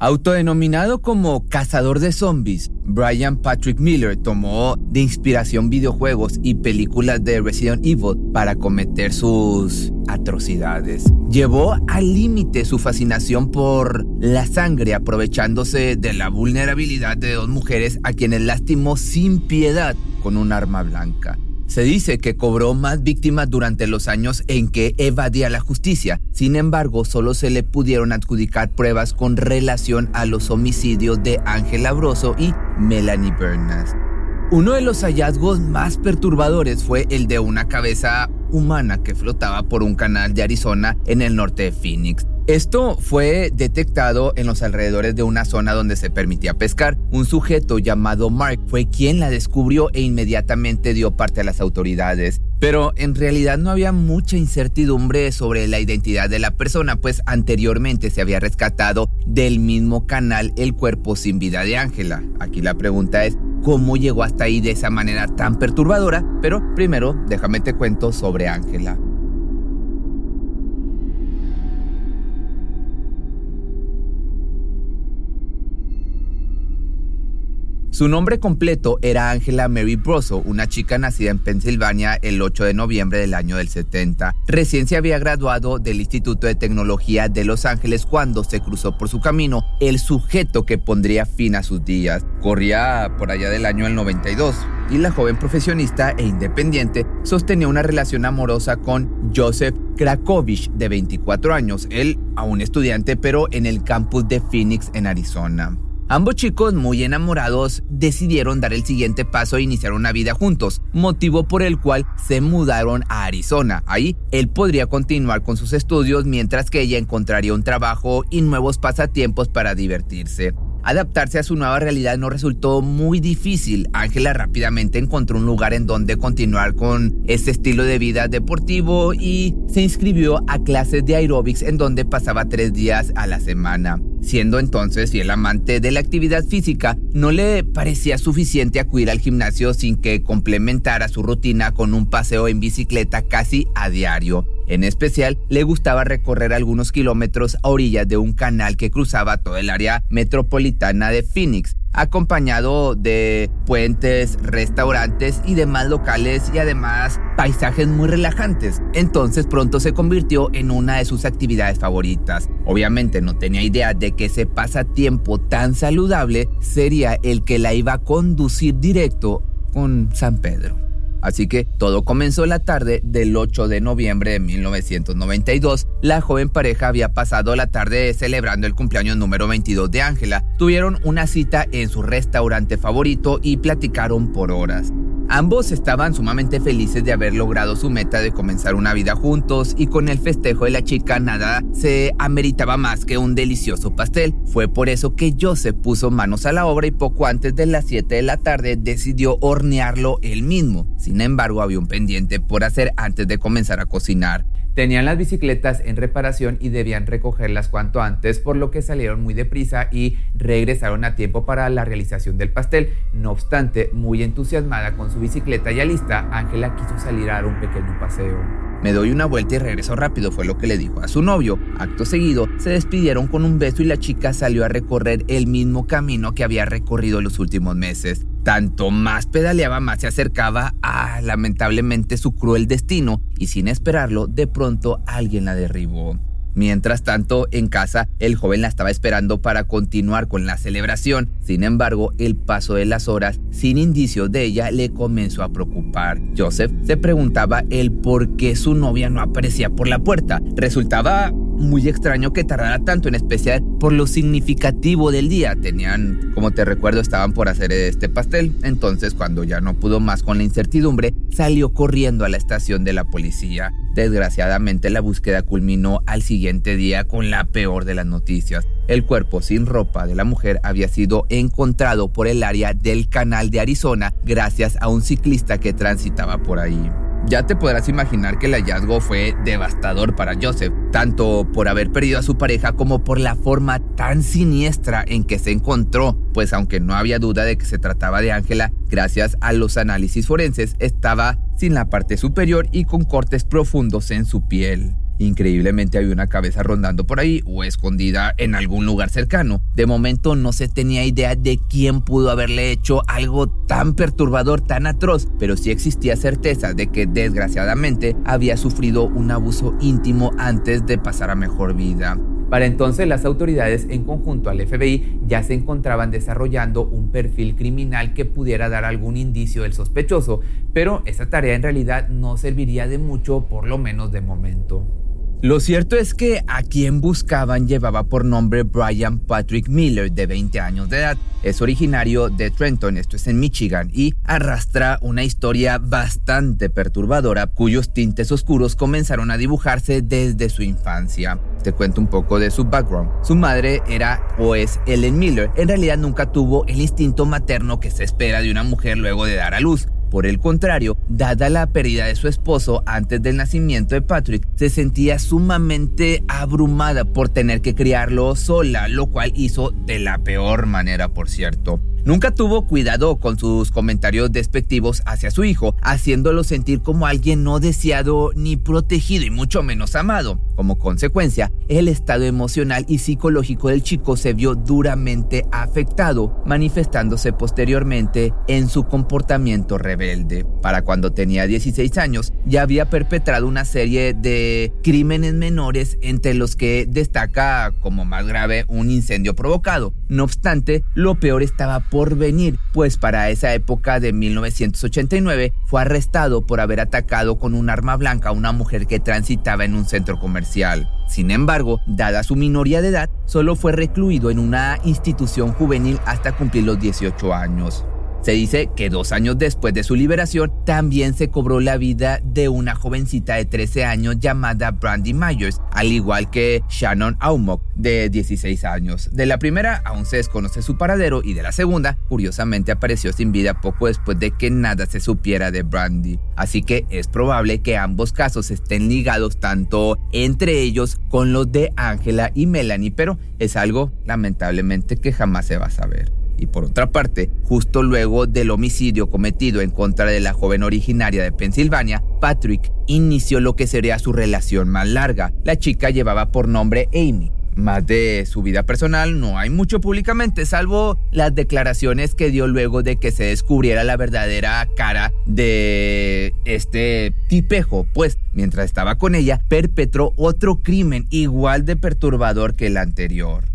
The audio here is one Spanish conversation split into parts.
Autodenominado como cazador de zombies, Brian Patrick Miller tomó de inspiración videojuegos y películas de Resident Evil para cometer sus atrocidades. Llevó al límite su fascinación por la sangre aprovechándose de la vulnerabilidad de dos mujeres a quienes lastimó sin piedad con un arma blanca. Se dice que cobró más víctimas durante los años en que evadía la justicia. Sin embargo, solo se le pudieron adjudicar pruebas con relación a los homicidios de Ángela Broso y Melanie Bernas. Uno de los hallazgos más perturbadores fue el de una cabeza humana que flotaba por un canal de Arizona en el norte de Phoenix. Esto fue detectado en los alrededores de una zona donde se permitía pescar. Un sujeto llamado Mark fue quien la descubrió e inmediatamente dio parte a las autoridades. Pero en realidad no había mucha incertidumbre sobre la identidad de la persona, pues anteriormente se había rescatado del mismo canal el cuerpo sin vida de Ángela. Aquí la pregunta es, ¿cómo llegó hasta ahí de esa manera tan perturbadora? Pero primero déjame te cuento sobre Ángela. Su nombre completo era Angela Mary Brosso, una chica nacida en Pensilvania el 8 de noviembre del año del 70. Recién se había graduado del Instituto de Tecnología de Los Ángeles cuando se cruzó por su camino el sujeto que pondría fin a sus días. Corría por allá del año del 92 y la joven profesionista e independiente sostenía una relación amorosa con Joseph Krakovich de 24 años, él aún estudiante pero en el campus de Phoenix en Arizona. Ambos chicos, muy enamorados, decidieron dar el siguiente paso e iniciar una vida juntos, motivo por el cual se mudaron a Arizona. Ahí él podría continuar con sus estudios mientras que ella encontraría un trabajo y nuevos pasatiempos para divertirse. Adaptarse a su nueva realidad no resultó muy difícil. Ángela rápidamente encontró un lugar en donde continuar con este estilo de vida deportivo y se inscribió a clases de aeróbics en donde pasaba tres días a la semana. Siendo entonces fiel amante de la actividad física, no le parecía suficiente acudir al gimnasio sin que complementara su rutina con un paseo en bicicleta casi a diario. En especial, le gustaba recorrer algunos kilómetros a orillas de un canal que cruzaba todo el área metropolitana de Phoenix, acompañado de puentes, restaurantes y demás locales y además paisajes muy relajantes. Entonces pronto se convirtió en una de sus actividades favoritas. Obviamente no tenía idea de que ese pasatiempo tan saludable sería el que la iba a conducir directo con San Pedro. Así que todo comenzó la tarde del 8 de noviembre de 1992. La joven pareja había pasado la tarde celebrando el cumpleaños número 22 de Ángela. Tuvieron una cita en su restaurante favorito y platicaron por horas. Ambos estaban sumamente felices de haber logrado su meta de comenzar una vida juntos y con el festejo de la chica nada se ameritaba más que un delicioso pastel. Fue por eso que Joseph puso manos a la obra y poco antes de las 7 de la tarde decidió hornearlo él mismo. Sin embargo, había un pendiente por hacer antes de comenzar a cocinar. Tenían las bicicletas en reparación y debían recogerlas cuanto antes, por lo que salieron muy deprisa y regresaron a tiempo para la realización del pastel. No obstante, muy entusiasmada con su bicicleta ya lista, Ángela quiso salir a dar un pequeño paseo. Me doy una vuelta y regreso rápido, fue lo que le dijo a su novio. Acto seguido, se despidieron con un beso y la chica salió a recorrer el mismo camino que había recorrido los últimos meses. Tanto más pedaleaba, más se acercaba a lamentablemente su cruel destino y sin esperarlo, de pronto alguien la derribó. Mientras tanto, en casa, el joven la estaba esperando para continuar con la celebración. Sin embargo, el paso de las horas, sin indicios de ella, le comenzó a preocupar. Joseph se preguntaba el por qué su novia no aparecía por la puerta. Resultaba muy extraño que tardara tanto, en especial por lo significativo del día. Tenían, como te recuerdo, estaban por hacer este pastel. Entonces, cuando ya no pudo más con la incertidumbre, salió corriendo a la estación de la policía. Desgraciadamente, la búsqueda culminó al siguiente día con la peor de las noticias. El cuerpo sin ropa de la mujer había sido encontrado por el área del canal de Arizona gracias a un ciclista que transitaba por ahí. Ya te podrás imaginar que el hallazgo fue devastador para Joseph, tanto por haber perdido a su pareja como por la forma tan siniestra en que se encontró, pues aunque no había duda de que se trataba de Ángela, gracias a los análisis forenses estaba sin la parte superior y con cortes profundos en su piel. Increíblemente había una cabeza rondando por ahí o escondida en algún lugar cercano. De momento no se tenía idea de quién pudo haberle hecho algo tan perturbador, tan atroz, pero sí existía certeza de que desgraciadamente había sufrido un abuso íntimo antes de pasar a mejor vida. Para entonces las autoridades en conjunto al FBI ya se encontraban desarrollando un perfil criminal que pudiera dar algún indicio del sospechoso, pero esa tarea en realidad no serviría de mucho por lo menos de momento. Lo cierto es que a quien buscaban llevaba por nombre Brian Patrick Miller, de 20 años de edad. Es originario de Trenton, esto es en Michigan, y arrastra una historia bastante perturbadora cuyos tintes oscuros comenzaron a dibujarse desde su infancia. Te cuento un poco de su background. Su madre era o es Ellen Miller. En realidad nunca tuvo el instinto materno que se espera de una mujer luego de dar a luz. Por el contrario, dada la pérdida de su esposo antes del nacimiento de Patrick, se sentía sumamente abrumada por tener que criarlo sola, lo cual hizo de la peor manera, por cierto. Nunca tuvo cuidado con sus comentarios despectivos hacia su hijo, haciéndolo sentir como alguien no deseado ni protegido y mucho menos amado. Como consecuencia, el estado emocional y psicológico del chico se vio duramente afectado, manifestándose posteriormente en su comportamiento rebelde. Para cuando tenía 16 años, ya había perpetrado una serie de crímenes menores entre los que destaca como más grave un incendio provocado. No obstante, lo peor estaba por venir, pues para esa época de 1989 fue arrestado por haber atacado con un arma blanca a una mujer que transitaba en un centro comercial. Sin embargo, dada su minoría de edad, solo fue recluido en una institución juvenil hasta cumplir los 18 años. Se dice que dos años después de su liberación también se cobró la vida de una jovencita de 13 años llamada Brandy Myers, al igual que Shannon Aumok de 16 años. De la primera aún se desconoce su paradero y de la segunda, curiosamente, apareció sin vida poco después de que nada se supiera de Brandy. Así que es probable que ambos casos estén ligados tanto entre ellos con los de Angela y Melanie, pero es algo lamentablemente que jamás se va a saber. Y por otra parte, justo luego del homicidio cometido en contra de la joven originaria de Pensilvania, Patrick inició lo que sería su relación más larga. La chica llevaba por nombre Amy. Más de su vida personal no hay mucho públicamente, salvo las declaraciones que dio luego de que se descubriera la verdadera cara de este tipejo, pues mientras estaba con ella perpetró otro crimen igual de perturbador que el anterior.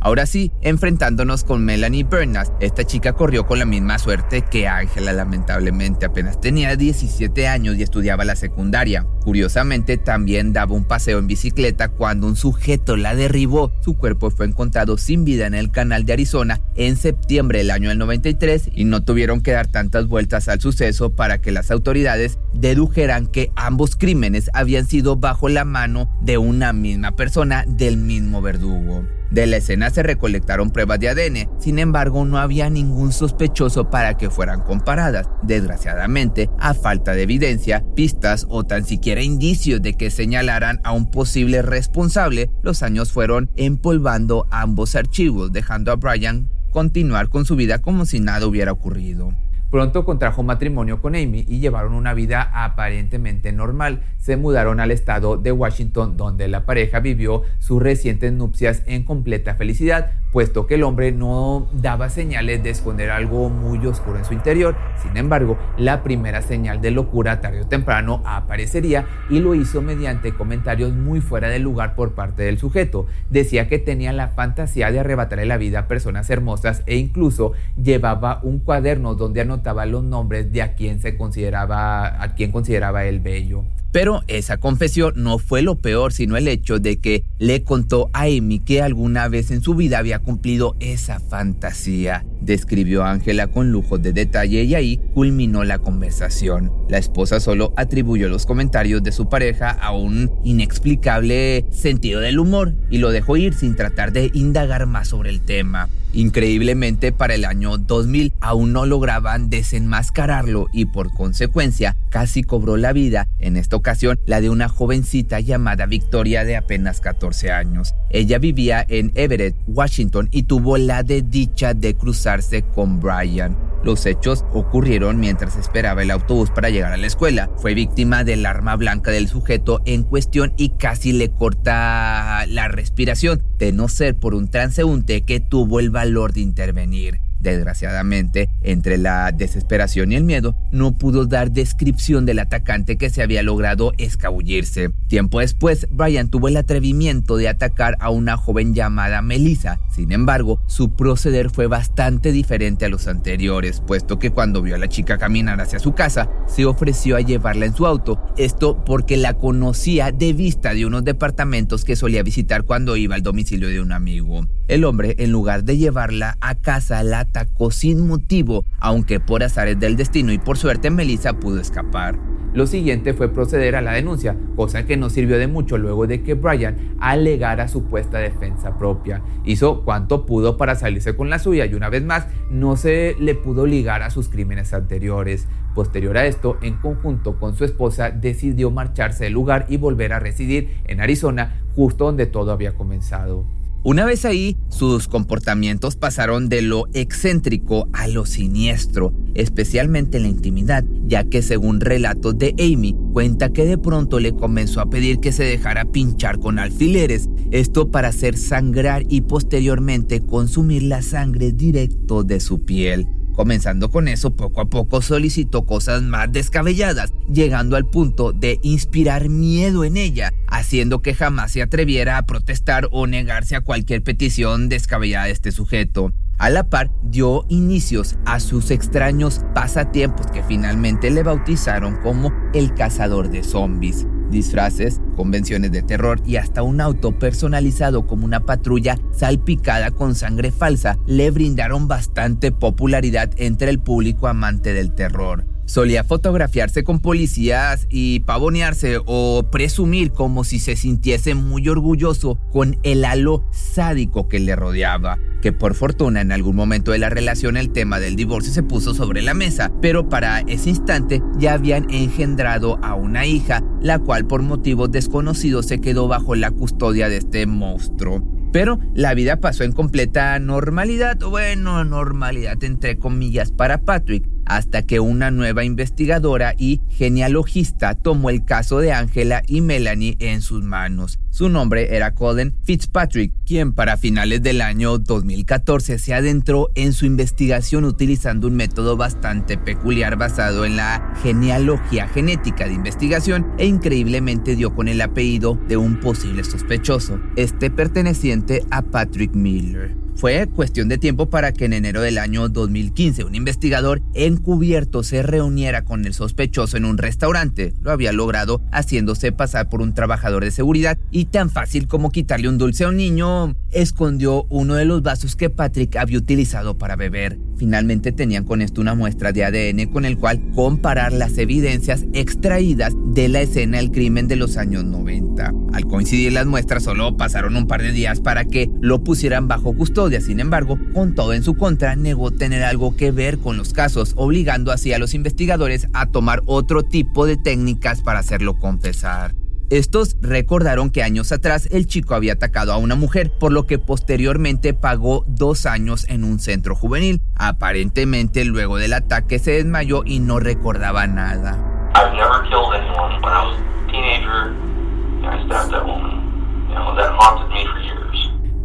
Ahora sí, enfrentándonos con Melanie Bernas, esta chica corrió con la misma suerte que Ángela lamentablemente apenas tenía 17 años y estudiaba la secundaria. Curiosamente también daba un paseo en bicicleta cuando un sujeto la derribó. Su cuerpo fue encontrado sin vida en el canal de Arizona en septiembre del año del 93 y no tuvieron que dar tantas vueltas al suceso para que las autoridades dedujeran que ambos crímenes habían sido bajo la mano de una misma persona del mismo verdugo. De la escena se recolectaron pruebas de ADN, sin embargo no había ningún sospechoso para que fueran comparadas. Desgraciadamente, a falta de evidencia, pistas o tan siquiera indicios de que señalaran a un posible responsable, los años fueron empolvando ambos archivos, dejando a Brian continuar con su vida como si nada hubiera ocurrido. Pronto contrajo matrimonio con Amy y llevaron una vida aparentemente normal. Se mudaron al estado de Washington donde la pareja vivió sus recientes nupcias en completa felicidad, puesto que el hombre no daba señales de esconder algo muy oscuro en su interior. Sin embargo, la primera señal de locura tarde o temprano aparecería y lo hizo mediante comentarios muy fuera del lugar por parte del sujeto. Decía que tenía la fantasía de arrebatarle la vida a personas hermosas e incluso llevaba un cuaderno donde anotaba los nombres de a quien se consideraba, a quien consideraba el bello. Pero esa confesión no fue lo peor, sino el hecho de que le contó a Amy que alguna vez en su vida había cumplido esa fantasía. Describió Ángela con lujo de detalle y ahí culminó la conversación. La esposa solo atribuyó los comentarios de su pareja a un inexplicable sentido del humor y lo dejó ir sin tratar de indagar más sobre el tema. Increíblemente para el año 2000 aún no lograban desenmascararlo y por consecuencia casi cobró la vida, en esta ocasión la de una jovencita llamada Victoria de apenas 14 años. Ella vivía en Everett, Washington y tuvo la de dicha de cruzarse con Brian. Los hechos ocurrieron mientras esperaba el autobús para llegar a la escuela. Fue víctima del arma blanca del sujeto en cuestión y casi le corta la respiración, de no ser por un transeúnte que tuvo el valor de intervenir. Desgraciadamente, entre la desesperación y el miedo, no pudo dar descripción del atacante que se había logrado escabullirse. Tiempo después, Brian tuvo el atrevimiento de atacar a una joven llamada Melissa. Sin embargo, su proceder fue bastante diferente a los anteriores, puesto que cuando vio a la chica caminar hacia su casa, se ofreció a llevarla en su auto. Esto porque la conocía de vista de unos departamentos que solía visitar cuando iba al domicilio de un amigo. El hombre, en lugar de llevarla a casa, la atacó sin motivo, aunque por azares del destino y por suerte Melissa pudo escapar. Lo siguiente fue proceder a la denuncia, cosa que no sirvió de mucho luego de que Brian alegara supuesta defensa propia. Hizo cuanto pudo para salirse con la suya y una vez más no se le pudo ligar a sus crímenes anteriores. Posterior a esto, en conjunto con su esposa, decidió marcharse del lugar y volver a residir en Arizona, justo donde todo había comenzado. Una vez ahí, sus comportamientos pasaron de lo excéntrico a lo siniestro, especialmente en la intimidad, ya que según relatos de Amy, cuenta que de pronto le comenzó a pedir que se dejara pinchar con alfileres, esto para hacer sangrar y posteriormente consumir la sangre directo de su piel. Comenzando con eso, poco a poco solicitó cosas más descabelladas, llegando al punto de inspirar miedo en ella, haciendo que jamás se atreviera a protestar o negarse a cualquier petición descabellada de este sujeto. A la par, dio inicios a sus extraños pasatiempos que finalmente le bautizaron como el cazador de zombies disfraces, convenciones de terror y hasta un auto personalizado como una patrulla salpicada con sangre falsa le brindaron bastante popularidad entre el público amante del terror. Solía fotografiarse con policías y pavonearse o presumir como si se sintiese muy orgulloso con el halo sádico que le rodeaba que por fortuna en algún momento de la relación el tema del divorcio se puso sobre la mesa, pero para ese instante ya habían engendrado a una hija, la cual por motivos desconocidos se quedó bajo la custodia de este monstruo. Pero la vida pasó en completa normalidad, bueno, normalidad entre comillas para Patrick, hasta que una nueva investigadora y genealogista tomó el caso de Angela y Melanie en sus manos. Su nombre era Colin Fitzpatrick, quien para finales del año 2014 se adentró en su investigación utilizando un método bastante peculiar basado en la genealogía genética de investigación e increíblemente dio con el apellido de un posible sospechoso, este perteneciente a Patrick Miller. Fue cuestión de tiempo para que en enero del año 2015 un investigador encubierto se reuniera con el sospechoso en un restaurante. Lo había logrado haciéndose pasar por un trabajador de seguridad y tan fácil como quitarle un dulce a un niño, escondió uno de los vasos que Patrick había utilizado para beber. Finalmente tenían con esto una muestra de ADN con el cual comparar las evidencias extraídas de la escena del crimen de los años 90. Al coincidir las muestras solo pasaron un par de días para que lo pusieran bajo custodia sin embargo, con todo en su contra, negó tener algo que ver con los casos, obligando así a los investigadores a tomar otro tipo de técnicas para hacerlo confesar. Estos recordaron que años atrás el chico había atacado a una mujer, por lo que posteriormente pagó dos años en un centro juvenil. Aparentemente luego del ataque se desmayó y no recordaba nada.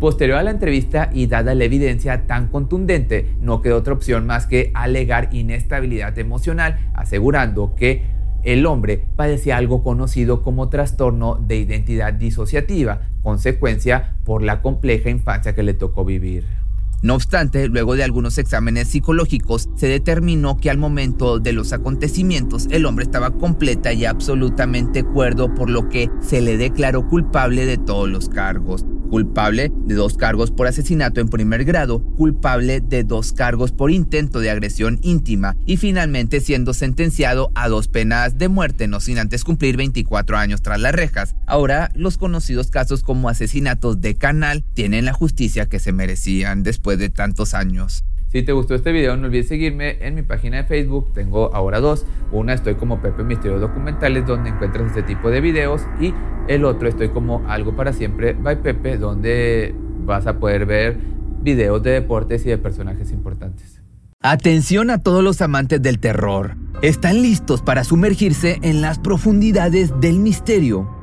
Posterior a la entrevista y dada la evidencia tan contundente, no quedó otra opción más que alegar inestabilidad emocional, asegurando que el hombre padecía algo conocido como trastorno de identidad disociativa, consecuencia por la compleja infancia que le tocó vivir. No obstante, luego de algunos exámenes psicológicos, se determinó que al momento de los acontecimientos el hombre estaba completa y absolutamente cuerdo, por lo que se le declaró culpable de todos los cargos culpable de dos cargos por asesinato en primer grado, culpable de dos cargos por intento de agresión íntima y finalmente siendo sentenciado a dos penas de muerte, no sin antes cumplir 24 años tras las rejas. Ahora, los conocidos casos como asesinatos de canal tienen la justicia que se merecían después de tantos años. Si te gustó este video, no olvides seguirme en mi página de Facebook. Tengo ahora dos. Una estoy como Pepe Misterio Documentales, donde encuentras este tipo de videos. Y el otro estoy como Algo para Siempre by Pepe, donde vas a poder ver videos de deportes y de personajes importantes. Atención a todos los amantes del terror. ¿Están listos para sumergirse en las profundidades del misterio?